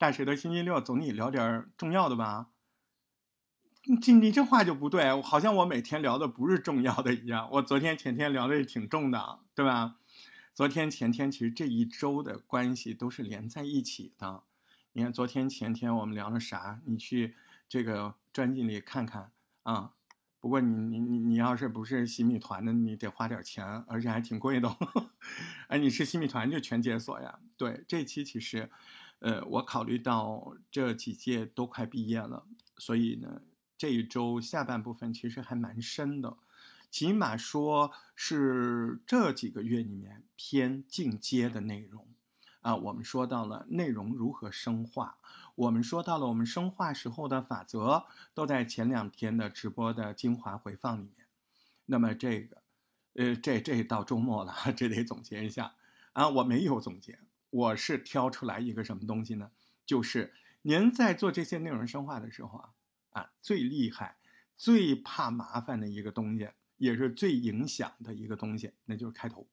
大石头星期六总得聊点重要的吧？你你这话就不对，好像我每天聊的不是重要的一样。我昨天前天聊的也挺重的，对吧？昨天前天其实这一周的关系都是连在一起的。你看昨天前天我们聊了啥？你去这个专辑里看看啊。不过你你你你要是不是洗米团的，你得花点钱，而且还挺贵的。哎，你是洗米团就全解锁呀？对，这期其实，呃，我考虑到这几届都快毕业了，所以呢，这一周下半部分其实还蛮深的，起码说是这几个月里面偏进阶的内容。啊，我们说到了内容如何深化。我们说到了我们生化时候的法则，都在前两天的直播的精华回放里面。那么这个，呃，这这到周末了，这得总结一下啊。我没有总结，我是挑出来一个什么东西呢？就是您在做这些内容深化的时候啊，啊，最厉害、最怕麻烦的一个东西，也是最影响的一个东西，那就是开头。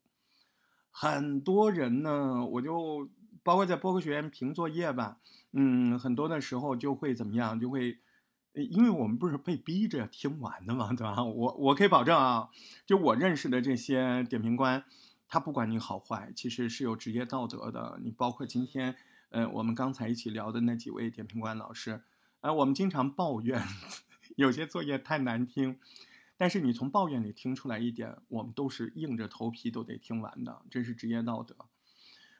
很多人呢，我就。包括在播客学院评作业吧，嗯，很多的时候就会怎么样，就会，因为我们不是被逼着听完的嘛，对吧？我我可以保证啊，就我认识的这些点评官，他不管你好坏，其实是有职业道德的。你包括今天，呃，我们刚才一起聊的那几位点评官老师，呃，我们经常抱怨 有些作业太难听，但是你从抱怨里听出来一点，我们都是硬着头皮都得听完的，这是职业道德。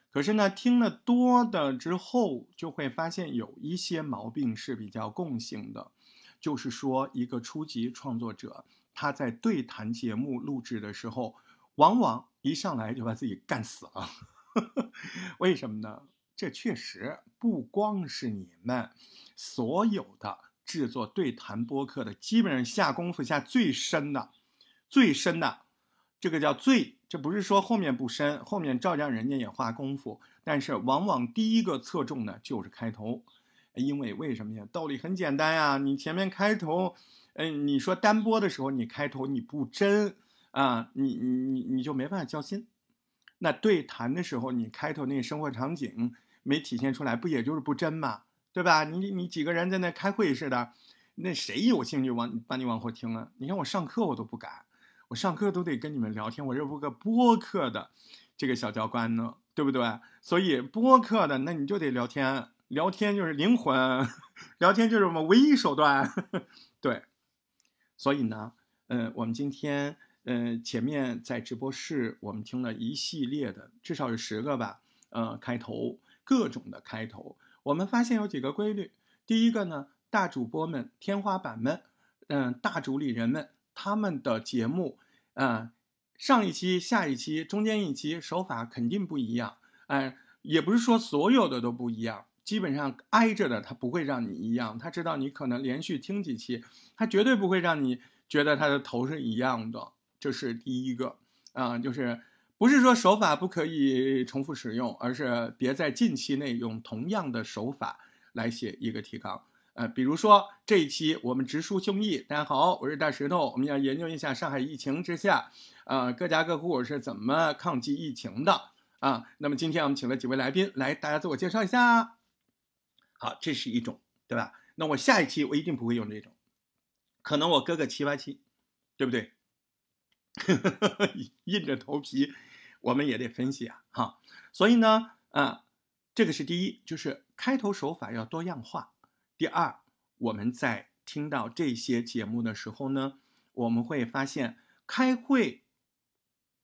可是呢，听了多的之后，就会发现有一些毛病是比较共性的，就是说，一个初级创作者他在对谈节目录制的时候，往往一上来就把自己干死了。为什么呢？这确实不光是你们，所有的制作对谈播客的，基本上下功夫下最深的、最深的，这个叫最。这不是说后面不深，后面照样人家也花功夫，但是往往第一个侧重的就是开头，因为为什么呀？道理很简单呀，你前面开头，嗯，你说单播的时候你开头你不真啊，你你你你就没办法交心。那对谈的时候你开头那生活场景没体现出来，不也就是不真嘛，对吧？你你几个人在那开会似的，那谁有兴趣往把你往后听啊？你看我上课我都不敢。我上课都得跟你们聊天，我这不个播客的这个小教官呢，对不对？所以播客的那你就得聊天，聊天就是灵魂，聊天就是我们唯一手段，对。所以呢，嗯，我们今天，嗯，前面在直播室我们听了一系列的，至少是十个吧，呃，开头各种的开头，我们发现有几个规律。第一个呢，大主播们、天花板们，嗯，大主理人们。他们的节目，嗯，上一期、下一期、中间一期手法肯定不一样，哎，也不是说所有的都不一样，基本上挨着的他不会让你一样，他知道你可能连续听几期，他绝对不会让你觉得他的头是一样的，这是第一个，啊，就是不是说手法不可以重复使用，而是别在近期内用同样的手法来写一个提纲。呃，比如说这一期我们直抒胸臆，大家好，我是大石头，我们要研究一下上海疫情之下，呃，各家各户是怎么抗击疫情的啊？那么今天我们请了几位来宾来，大家自我介绍一下。好，这是一种，对吧？那我下一期我一定不会用这种，可能我搁个七八期，对不对？硬着头皮，我们也得分析啊，哈。所以呢，啊，这个是第一，就是开头手法要多样化。第二，我们在听到这些节目的时候呢，我们会发现开会，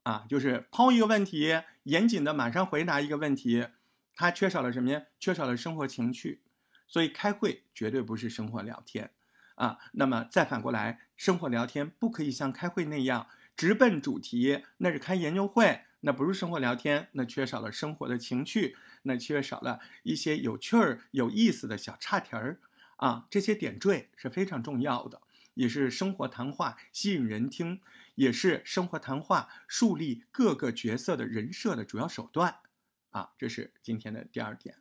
啊，就是抛一个问题，严谨的马上回答一个问题，它缺少了什么呀？缺少了生活情趣，所以开会绝对不是生活聊天，啊，那么再反过来，生活聊天不可以像开会那样直奔主题，那是开研究会，那不是生活聊天，那缺少了生活的情趣。那缺少了一些有趣儿、有意思的小岔题儿啊，这些点缀是非常重要的，也是生活谈话吸引人听，也是生活谈话树立各个角色的人设的主要手段啊。这是今天的第二点。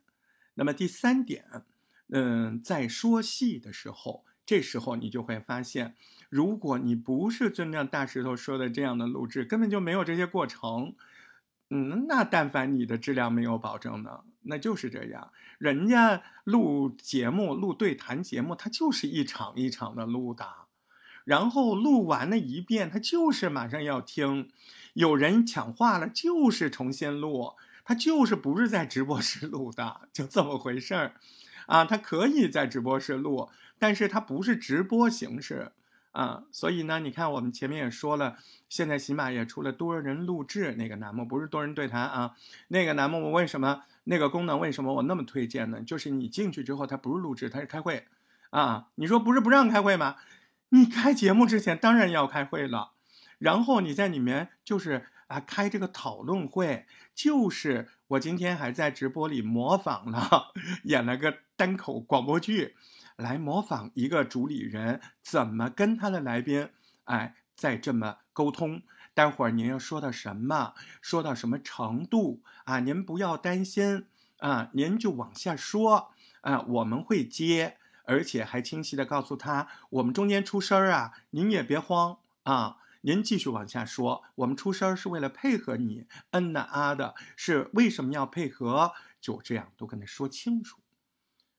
那么第三点，嗯，在说戏的时候，这时候你就会发现，如果你不是遵照大石头说的这样的录制，根本就没有这些过程。嗯，那但凡你的质量没有保证呢，那就是这样。人家录节目、录对谈节目，他就是一场一场的录的，然后录完了一遍，他就是马上要听。有人抢话了，就是重新录，他就是不是在直播室录的，就这么回事儿。啊，他可以在直播室录，但是它不是直播形式。啊，所以呢，你看我们前面也说了，现在喜马也出了多人录制那个栏目，不是多人对谈啊。那个栏目我为什么那个功能为什么我那么推荐呢？就是你进去之后，它不是录制，它是开会啊。你说不是不让开会吗？你开节目之前当然要开会了，然后你在里面就是啊开这个讨论会，就是我今天还在直播里模仿了，演了个单口广播剧。来模仿一个主理人怎么跟他的来宾，哎，再这么沟通。待会儿您要说到什么，说到什么程度啊？您不要担心啊，您就往下说啊，我们会接，而且还清晰的告诉他，我们中间出声儿啊，您也别慌啊，您继续往下说，我们出声儿是为了配合你，嗯呐啊的，是为什么要配合？就这样都跟他说清楚。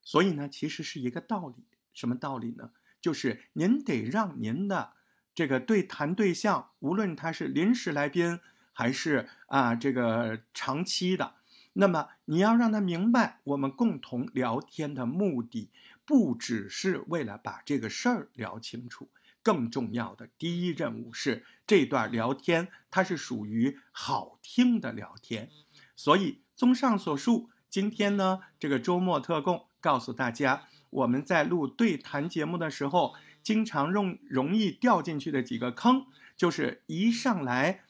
所以呢，其实是一个道理，什么道理呢？就是您得让您的这个对谈对象，无论他是临时来宾还是啊这个长期的，那么你要让他明白，我们共同聊天的目的，不只是为了把这个事儿聊清楚，更重要的第一任务是这段聊天它是属于好听的聊天。所以，综上所述，今天呢这个周末特供。告诉大家，我们在录对谈节目的时候，经常容容易掉进去的几个坑，就是一上来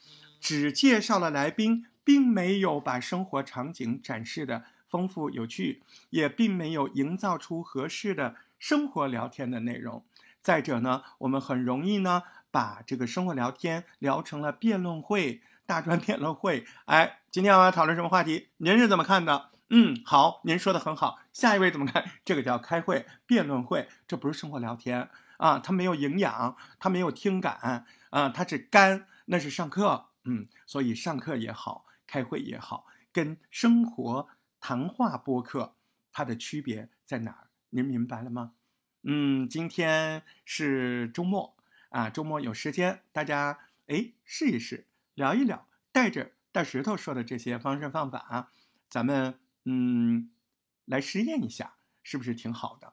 只介绍了来宾，并没有把生活场景展示的丰富有趣，也并没有营造出合适的生活聊天的内容。再者呢，我们很容易呢把这个生活聊天聊成了辩论会、大专辩论会。哎，今天我们要讨论什么话题？您是怎么看的？嗯，好，您说的很好。下一位怎么看？这个叫开会、辩论会，这不是生活聊天啊，它没有营养，它没有听感啊，它是干，那是上课。嗯，所以上课也好，开会也好，跟生活谈话播客它的区别在哪儿？您明白了吗？嗯，今天是周末啊，周末有时间，大家哎试一试，聊一聊，带着大石头说的这些方式方法，咱们。嗯，来实验一下，是不是挺好的？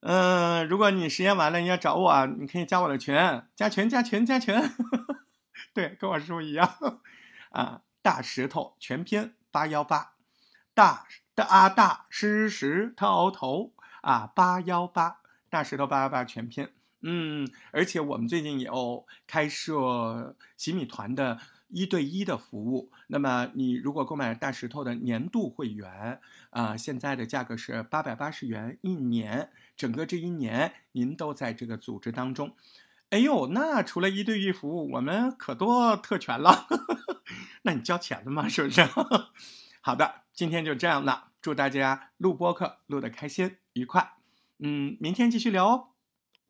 嗯，如果你实验完了，你要找我，你可以加我的群，加群，加群，加群。对，跟我师傅一样啊。大石头全篇八幺八，大大啊大石石头头啊，八幺八，大石头八幺八全篇。嗯，而且我们最近也有开设洗米团的。一对一的服务，那么你如果购买大石头的年度会员，啊，现在的价格是八百八十元一年，整个这一年您都在这个组织当中。哎呦，那除了一对一服务，我们可多特权了。那你交钱了吗？是不是？好的，今天就这样了，祝大家录播客录得开心愉快。嗯，明天继续聊哦。